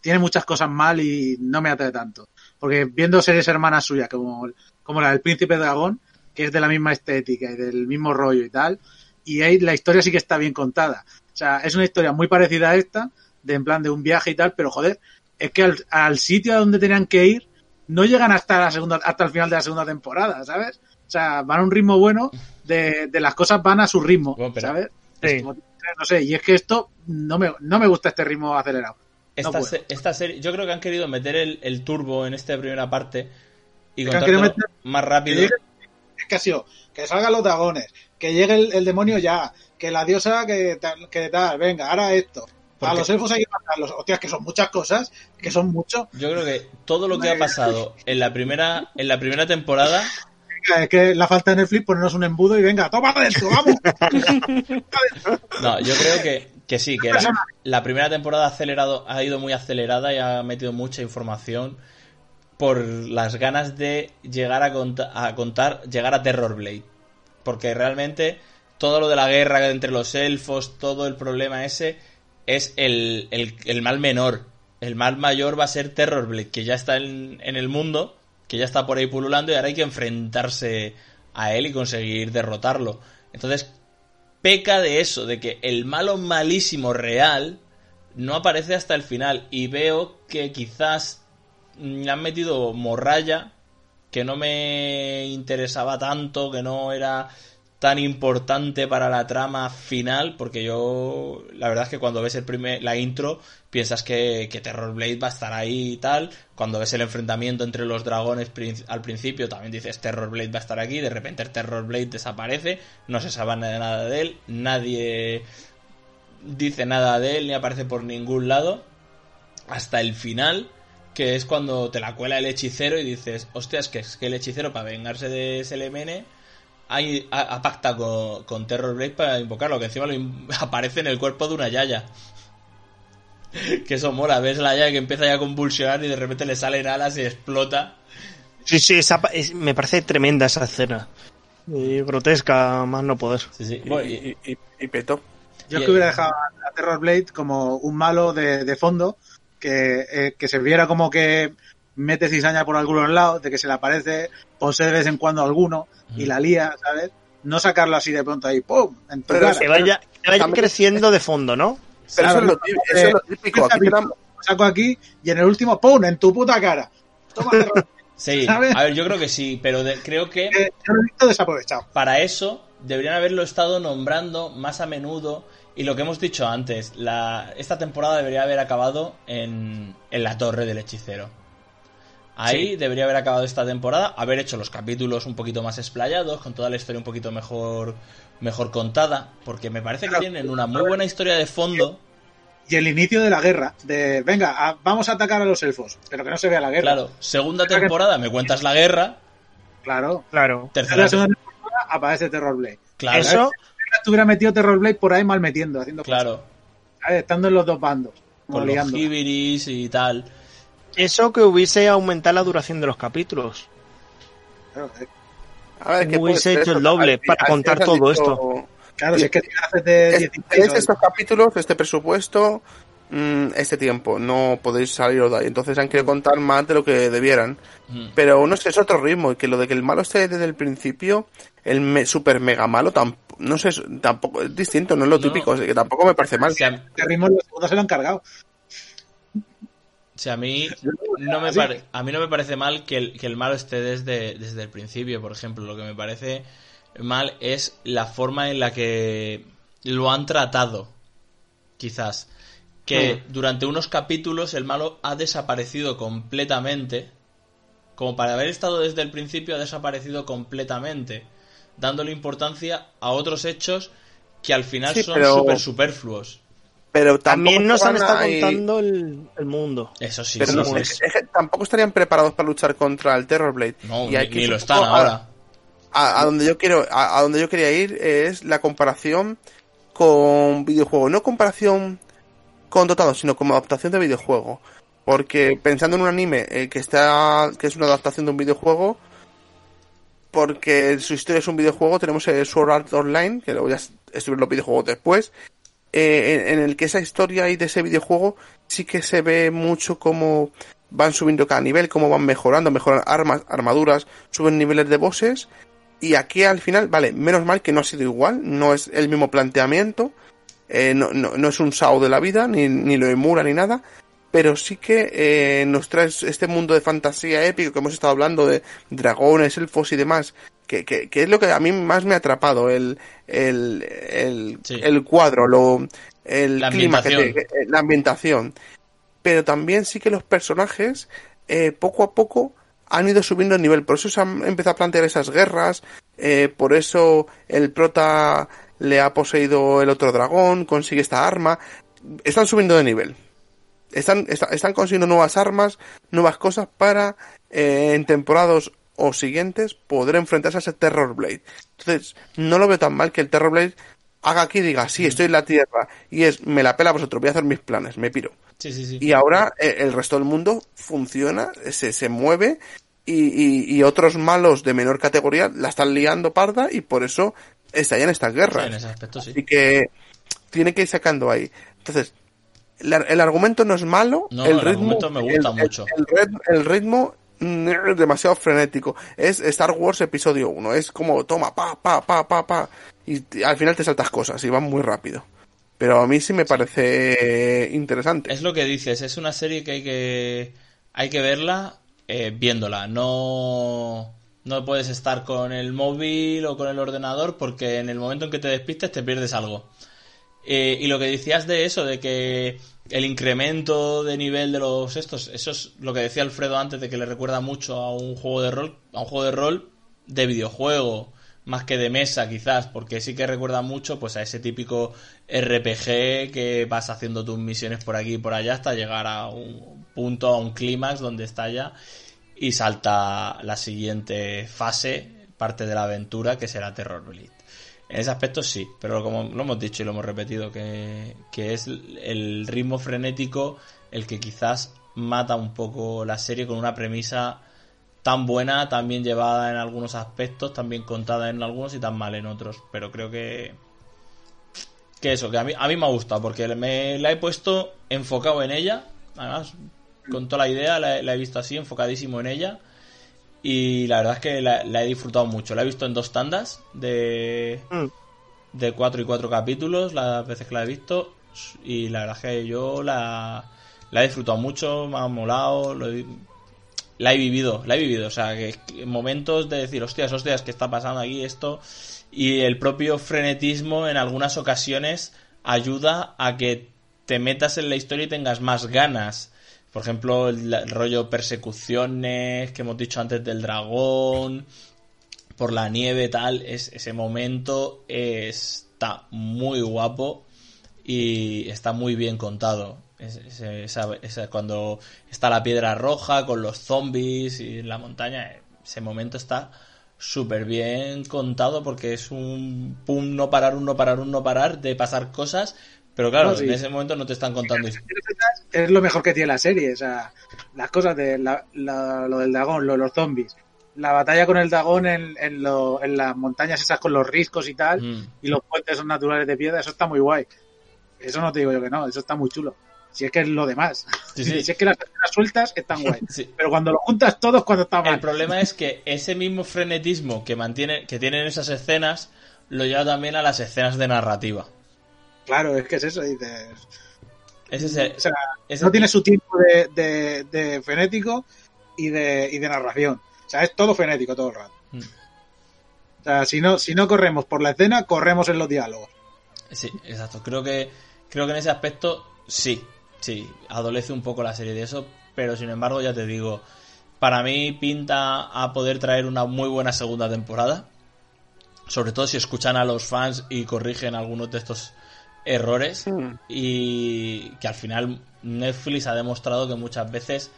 Speaker 3: tiene muchas cosas mal y no me atrae tanto. Porque viendo series hermanas suyas como, como la del Príncipe Dragón, que es de la misma estética y del mismo rollo y tal, y ahí la historia sí que está bien contada. O sea, es una historia muy parecida a esta, de en plan de un viaje y tal, pero joder, es que al, al sitio a donde tenían que ir no llegan hasta la segunda, hasta el final de la segunda temporada, ¿sabes? O sea, van a un ritmo bueno, de, de las cosas van a su ritmo,
Speaker 1: Bueno, pero-
Speaker 3: ¿sabes?
Speaker 4: Sí.
Speaker 3: Como- no sé, y es que esto no me, no me gusta este ritmo acelerado.
Speaker 1: Esta,
Speaker 3: puedo.
Speaker 1: se- esta serie, yo creo que han querido meter el, el turbo en esta primera parte y contártelo
Speaker 3: meter-
Speaker 1: más rápido.
Speaker 3: Que llegue- es que ha sido, que salgan los dragones, que llegue el, el demonio ya, que la diosa que tal, que tal, venga, ahora esto. A los elfos hay que matarlos. Hostias, que son muchas cosas, que son muchos.
Speaker 1: Yo creo que todo lo que ha pasado en la primera, en la primera temporada
Speaker 3: Es que la falta de Netflix ponernos un embudo y venga, toma esto, vamos. [laughs]
Speaker 1: No, yo creo que, que sí, que la, primera temporada ha acelerado, ha ido muy acelerada y ha metido mucha información por las ganas de llegar a, a contar, llegar a Terror Blade. Porque realmente todo lo de la guerra entre los elfos, todo el problema ese, es el, el- mal menor. El mal mayor va a ser Terror Blade, que ya está en, en el mundo, que ya está por ahí pululando y ahora hay que enfrentarse a él y conseguir derrotarlo. Entonces, peca de eso, de que el malo malísimo real no aparece hasta el final y veo que quizás le han metido morralla que no me interesaba tanto, que no era tan importante para la trama final, porque yo la verdad es que cuando ves el primer, la intro piensas que, que Terror Blade va a estar ahí y tal, cuando ves el enfrentamiento entre los dragones al principio también dices Terror Blade va a estar aquí, de repente el Terror Blade desaparece, no se sabe nada de él, nadie dice nada de él ni aparece por ningún lado, hasta el final, que es cuando te la cuela el hechicero y dices, hostias, que es que el hechicero para vengarse de Selemene hay, ha, ha pacta con, con Terror Blade para invocarlo, que encima lo in- [laughs] aparece en el cuerpo de una yaya. [laughs] que eso mola, ves la yaya que empieza ya a convulsionar y de repente le salen alas y explota.
Speaker 4: Sí, sí, esa es- me parece tremenda esa escena. Y grotesca, más no poder.
Speaker 1: Sí, sí.
Speaker 2: Y,
Speaker 1: Bueno, y-
Speaker 2: y, y- y petó.
Speaker 3: Yo es que hubiera dejado a Terror Blade como un malo de, de fondo, que, eh, que se viera como que mete cizaña por algunos lados, de que se le aparece, pose de vez en cuando alguno y la lía, ¿sabes? No sacarlo así de pronto ahí, ¡pum! En tu
Speaker 2: Pero
Speaker 3: cara.
Speaker 4: Que vaya, que vaya creciendo de fondo, ¿no?
Speaker 2: Pero eso es, lo, tí- eso es lo típico. Aquí
Speaker 3: Lo saco aquí y en el último, ¡pum! En tu puta cara. Toma, [laughs]
Speaker 1: sí,
Speaker 3: ¿sabes?
Speaker 1: a ver, yo creo que sí, pero de- creo que
Speaker 3: Blade. Yo lo he visto desaprovechado.
Speaker 1: para eso deberían haberlo estado nombrando más a menudo. Y lo que hemos dicho antes, la, esta temporada debería haber acabado en, en la torre del hechicero. Ahí debería haber acabado esta temporada, haber hecho los capítulos un poquito más explayados, con toda la historia un poquito mejor, mejor contada, porque me parece que tienen una muy buena historia de fondo.
Speaker 3: Y el inicio de la guerra, de venga, a- vamos a atacar a los elfos, pero que no se vea la guerra.
Speaker 1: Claro, segunda temporada me cuentas la guerra,
Speaker 3: Claro.
Speaker 4: Claro.
Speaker 3: En
Speaker 1: tercera
Speaker 3: la segunda temporada aparece Terror Blade.
Speaker 1: claro,
Speaker 4: Eso,
Speaker 3: Si estuviera metido Terror Blade por ahí mal metiendo, haciendo cosas,
Speaker 1: claro,
Speaker 3: estando en los dos bandos,
Speaker 1: con los y tal.
Speaker 4: Eso que hubiese aumentado la duración de los capítulos.
Speaker 3: Claro, eh,
Speaker 2: A ver, ¿qué
Speaker 4: Hubiese hecho el doble para
Speaker 2: al
Speaker 4: contar todo
Speaker 2: dicho,
Speaker 4: esto.
Speaker 3: Claro, si es que te haces de
Speaker 2: es-
Speaker 3: 16
Speaker 2: Tenéis
Speaker 3: horas.
Speaker 2: estos capítulos, este presupuesto, mm, este tiempo, no podéis saliros de ahí. Entonces han querido contar más de lo que debieran.
Speaker 1: Mm.
Speaker 2: Pero no sé, es otro ritmo. Y que lo de que el malo esté desde el principio, el me- super mega malo, tampoco, no sé, es- tampoco es distinto, no es lo
Speaker 1: No.
Speaker 2: típico. así que tampoco me parece mal.
Speaker 1: O sea,
Speaker 3: Este ritmo los segundos se lo han cargado.
Speaker 1: O sea, a mí [laughs] no me
Speaker 3: así.
Speaker 1: pare- a mí no me parece mal que el, que el malo esté desde, desde el principio, por ejemplo. Lo que me parece mal es la forma en la que lo han tratado. Quizás. Que durante unos capítulos el malo ha desaparecido completamente. Como para haber estado desde el principio, ha desaparecido completamente. Dándole importancia a otros hechos que al final
Speaker 2: Sí,
Speaker 1: son
Speaker 2: pero-
Speaker 1: súper superfluos.
Speaker 2: Pero
Speaker 4: También nos han estado
Speaker 2: ahí-
Speaker 4: contando el, el mundo.
Speaker 1: Eso sí,
Speaker 2: Pero
Speaker 1: sí,
Speaker 2: no
Speaker 1: sí.
Speaker 2: sé, es que- es que tampoco estarían preparados para luchar contra el Terrorblade.
Speaker 1: No,
Speaker 2: Y
Speaker 1: ni,
Speaker 2: aquí
Speaker 1: ni lo están ahora.
Speaker 2: a, a donde yo quiero a, a donde yo quería ir es la comparación con videojuego no comparación con dotado sino como adaptación de videojuego porque pensando en un anime eh, que está que es una adaptación de un videojuego porque su historia es un videojuego tenemos el Sword Art Online que luego ya est- estuvieron los videojuegos después eh, en, el que esa historia y de ese videojuego sí que se ve mucho como van subiendo cada nivel, cómo van mejorando, mejoran armas, armaduras, suben niveles de bosses. Y aquí al final, vale, menos mal que no ha sido igual, no es el mismo planteamiento, eh, no, no, no es un SAO de la vida, ni, ni lo emula ni nada, pero sí que eh, nos trae este mundo de fantasía épico que hemos estado hablando de dragones, elfos y demás, que, que, que es lo que a mí más me ha atrapado, el, el, el,
Speaker 1: Sí.
Speaker 2: el cuadro, lo, el
Speaker 1: La
Speaker 2: clima, que te-
Speaker 1: ambientación.
Speaker 2: que- la ambientación. Pero también sí que los personajes, eh, poco a poco, han ido subiendo el nivel. Por eso se han empezado a plantear esas guerras. eh, por eso el prota le ha poseído el otro dragón, consigue esta arma. Están subiendo de nivel. Están, está- están consiguiendo nuevas armas, nuevas cosas para eh, en temporadas o siguientes poder enfrentarse a ese Terror Blade. Entonces, no lo veo tan mal que el Terror Blade haga aquí y diga, sí, estoy en la Tierra y es, me la pela a vosotros, voy a hacer mis planes, me piro.
Speaker 1: Sí, sí, sí.
Speaker 2: Y ahora eh, el resto del mundo funciona, se, se mueve y, y- y otros malos de menor categoría la están liando parda y por eso estallan estas guerras.
Speaker 1: en ese aspecto sí.
Speaker 2: Así que tiene que ir sacando ahí. Entonces, el, el argumento no es malo,
Speaker 1: No,
Speaker 2: el
Speaker 1: el
Speaker 2: ritmo
Speaker 1: me gusta
Speaker 2: el-
Speaker 1: mucho.
Speaker 2: El, ritmo demasiado frenético. Es Star Wars episodio 1, es como toma pa pa pa pa pa y al final te saltas cosas y van muy rápido. Pero a mí sí me parece interesante.
Speaker 1: Es lo que dices, es una serie que hay que, hay que verla eh, viéndola. No, no puedes estar con el móvil o con el ordenador porque en el momento en que te despistes te pierdes algo. Eh, y lo que decías de eso, de que el incremento de nivel de los estos, eso es lo que decía Alfredo antes de que le recuerda mucho a un juego de rol, a un juego de rol de videojuego, más que de mesa quizás, porque sí que recuerda mucho pues a ese típico RPG que vas haciendo tus misiones por aquí y por allá hasta llegar a un punto, a un clímax donde estalla y salta la siguiente fase, parte de la aventura que será Terror. En ese aspecto sí, pero como lo hemos dicho y lo hemos repetido, que, que es el ritmo frenético el que quizás mata un poco la serie con una premisa tan buena, tan bien llevada en algunos aspectos, tan bien contada en algunos y tan mal en otros. Pero creo que que eso, que a mí, a mí me ha gustado, porque me la he puesto enfocado en ella, además, con toda la idea, la, he- la he visto así, enfocadísimo en ella, y la verdad es que la, la he disfrutado mucho. La he visto en dos tandas de,
Speaker 4: Mm.
Speaker 1: de cuatro y cuatro capítulos, las veces que la he visto, y la verdad es que yo la, la he disfrutado mucho, me ha molado, lo he- la he vivido, la he vivido, o sea, que, que momentos de decir, hostias, hostias, ¿qué está pasando aquí esto? Y el propio frenetismo en algunas ocasiones ayuda a que te metas en la historia y tengas más ganas. Por ejemplo, el, el rollo persecuciones que hemos dicho antes del dragón, por la nieve, tal, es, ese momento está muy guapo y está muy bien contado. Es- es- esa- esa- cuando está la piedra roja con los zombies y la montaña, ese momento está súper bien contado porque es un pum, no parar, un no parar, un no parar de pasar cosas, pero claro,
Speaker 3: No, sí.
Speaker 1: en ese momento no te están contando
Speaker 3: Es lo mejor que tiene la serie. O sea, las cosas de la- la- lo del dragón, lo de los zombies. La batalla con el dragón en, en, lo- en las montañas esas con los riscos y tal.
Speaker 1: Mm.
Speaker 3: Y los puentes son naturales de piedra. Eso está muy guay. Eso no te digo yo que no. Eso está muy chulo. Si es que es lo demás.
Speaker 1: Sí, sí. [laughs]
Speaker 3: Si es que las escenas sueltas están guay. [laughs]
Speaker 1: Sí.
Speaker 3: Pero cuando lo juntas todo es cuando está mal.
Speaker 1: El problema es que ese mismo frenetismo que mantiene, que tienen esas escenas, lo lleva también a las escenas de narrativa.
Speaker 3: Claro, es que es eso. Dices,
Speaker 1: Ese es el-
Speaker 3: o sea,
Speaker 1: ese-
Speaker 3: no tiene su tiempo de, de, de frenético y de, y de narración. O sea, es todo frenético todo el rato.
Speaker 1: Mm.
Speaker 3: O sea, si no, si no corremos por la escena, corremos en los diálogos.
Speaker 1: Sí, exacto. Creo que, creo que en ese aspecto sí, sí, adolece un poco la serie de eso, pero sin embargo ya te digo, para mí pinta a poder traer una muy buena segunda temporada, sobre todo si escuchan a los fans y corrigen algunos de estos errores
Speaker 2: Mm.
Speaker 1: y que al final Netflix ha demostrado que muchas veces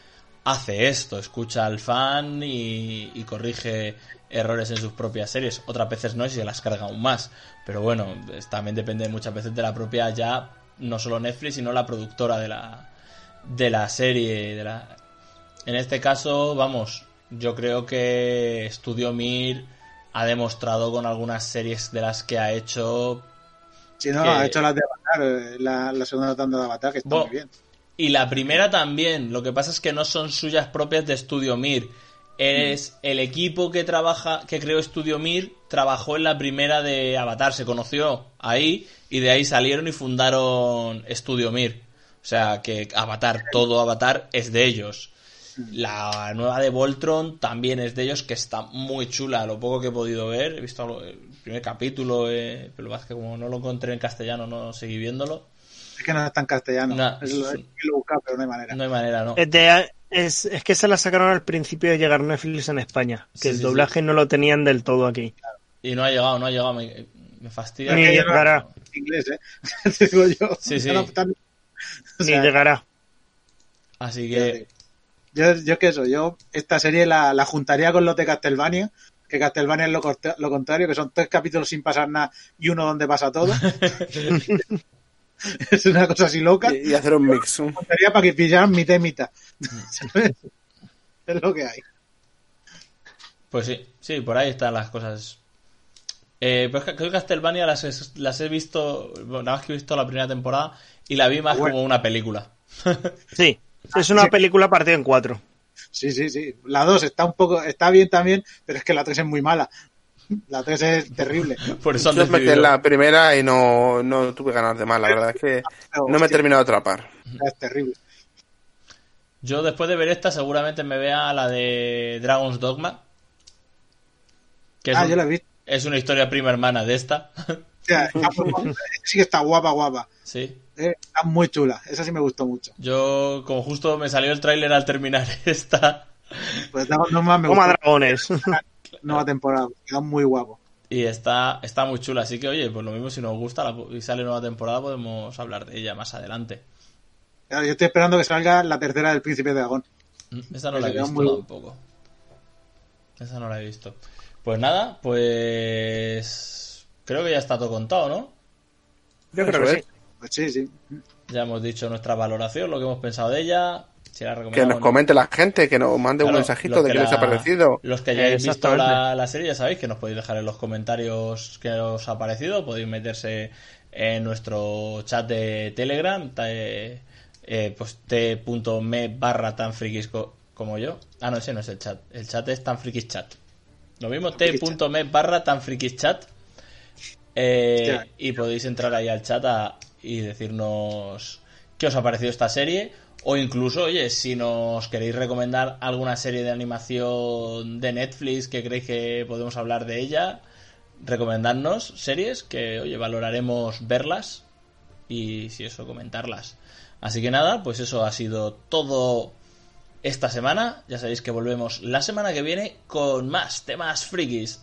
Speaker 1: hace esto, escucha al fan y, y corrige errores en sus propias series. Otras veces no y se las carga aún más. Pero bueno, también depende muchas veces de la propia ya, no solo Netflix, sino la productora de la, de la serie. De la... En este caso, vamos, yo creo que Studio Mir ha demostrado con algunas series de las que ha hecho
Speaker 3: Si no,
Speaker 1: Que-
Speaker 3: ha hecho las de Avatar, eh, la, la segunda tanda de Avatar, que está
Speaker 1: Bueno,
Speaker 3: muy bien.
Speaker 1: Y la primera también. Lo que pasa es que no son suyas propias de Studio Mir. Es el equipo que trabaja, que creó Studio Mir, trabajó en la primera de Avatar, se conoció ahí y de ahí salieron y fundaron Studio Mir. O sea que Avatar, todo Avatar es de ellos. La nueva de Voltron también es de ellos, que está muy chula. Lo poco que he podido ver, he visto primer capítulo, eh, pero lo que pasa es que como no lo encontré en castellano, no seguí viéndolo.
Speaker 3: Es que no está en castellano.
Speaker 1: No,
Speaker 3: es lo,
Speaker 1: es-
Speaker 3: es que lo he buscado, pero no hay manera.
Speaker 1: No hay manera, ¿no?
Speaker 4: Es, de- es, es que se la sacaron al principio de llegar Netflix en España, que
Speaker 1: Sí,
Speaker 4: el
Speaker 1: sí,
Speaker 4: doblaje no lo tenían del todo aquí.
Speaker 1: Y no ha llegado, no ha llegado, me, me fastidia.
Speaker 4: Ni llegará,
Speaker 3: inglés, ¿eh? [laughs] Te digo yo.
Speaker 1: Sí, sí.
Speaker 3: No, tan- o
Speaker 4: ni
Speaker 3: sea,
Speaker 4: llegará.
Speaker 1: Así que.
Speaker 3: Yo, yo que eso, yo esta serie la, la juntaría con los de Castlevania, que Castlevania es lo, contrario, que son tres capítulos sin pasar nada y uno donde pasa todo. [laughs] es una cosa así loca.
Speaker 2: Y, y hacer un mix.
Speaker 3: Juntaría para que pillaran mitad y mitad. [laughs] Es lo que hay.
Speaker 1: pues sí, sí, por ahí están las cosas. Eh, pues creo que Castlevania las, he- las he visto, bueno, nada más que he visto la primera temporada y la vi más
Speaker 3: Bueno.
Speaker 1: como una película. [laughs]
Speaker 4: Sí, es una
Speaker 3: sí.
Speaker 4: película partida en cuatro.
Speaker 3: Sí, sí, sí. La 2 está un poco, está bien también, pero es que la 3 es muy mala. La 3 es terrible. [laughs]
Speaker 1: Por eso
Speaker 2: Yo en la primera y no, no tuve ganas de más. La verdad es que no me he terminado de atrapar.
Speaker 3: Es terrible.
Speaker 1: Yo después de ver esta seguramente me vea la de Dragon's Dogma. Que es,
Speaker 3: Ah,
Speaker 1: un-
Speaker 3: yo la he visto.
Speaker 1: es una historia prima hermana de esta. [laughs]
Speaker 3: O sea, está muy [laughs] guapa. sí que está guapa, guapa.
Speaker 1: sí.
Speaker 3: Eh, Está muy chula. Esa sí me gustó mucho.
Speaker 1: Yo, como justo me salió el tráiler al terminar [laughs] esta,
Speaker 3: Pues no, no más me
Speaker 4: Toma
Speaker 3: gustó.
Speaker 4: dragones.
Speaker 3: Nueva [laughs] temporada. Queda muy guapo.
Speaker 1: Y está, está muy chula, así que oye, pues lo mismo si nos gusta la- y sale nueva temporada podemos hablar de ella más adelante.
Speaker 3: Claro, yo estoy esperando que salga la tercera del Príncipe de Dragón.
Speaker 1: Mm, Esa no la he visto
Speaker 3: muy-
Speaker 1: tampoco. Esa no la he visto. Pues nada, pues creo que ya está todo contado, ¿no?
Speaker 4: Yo creo que sí.
Speaker 3: Sí, sí.
Speaker 1: Ya hemos dicho nuestra valoración, lo que hemos pensado de ella, si la
Speaker 2: Que nos comente la gente, que nos mande un mensajito de
Speaker 1: que
Speaker 2: qué les ha parecido.
Speaker 1: Los que hayáis visto la, la serie ya sabéis que nos podéis dejar en los comentarios qué os ha parecido. Podéis meterse en nuestro chat de Telegram, te- eh, pues t.me barra tan frikis co- como yo. Ah, no, ese no es el chat. El chat es tan frikis chat. Lo mismo t.me barra tan frikis chat. Eh, y podéis entrar ahí al chat a- y decirnos qué os ha parecido esta serie. O incluso, oye, si nos queréis recomendar alguna serie de animación de Netflix que creéis que podemos hablar de ella, recomendadnos series que, oye, valoraremos verlas y si eso, comentarlas. Así que nada, pues eso ha sido todo esta semana. Ya sabéis que volvemos la semana que viene con más temas frikis.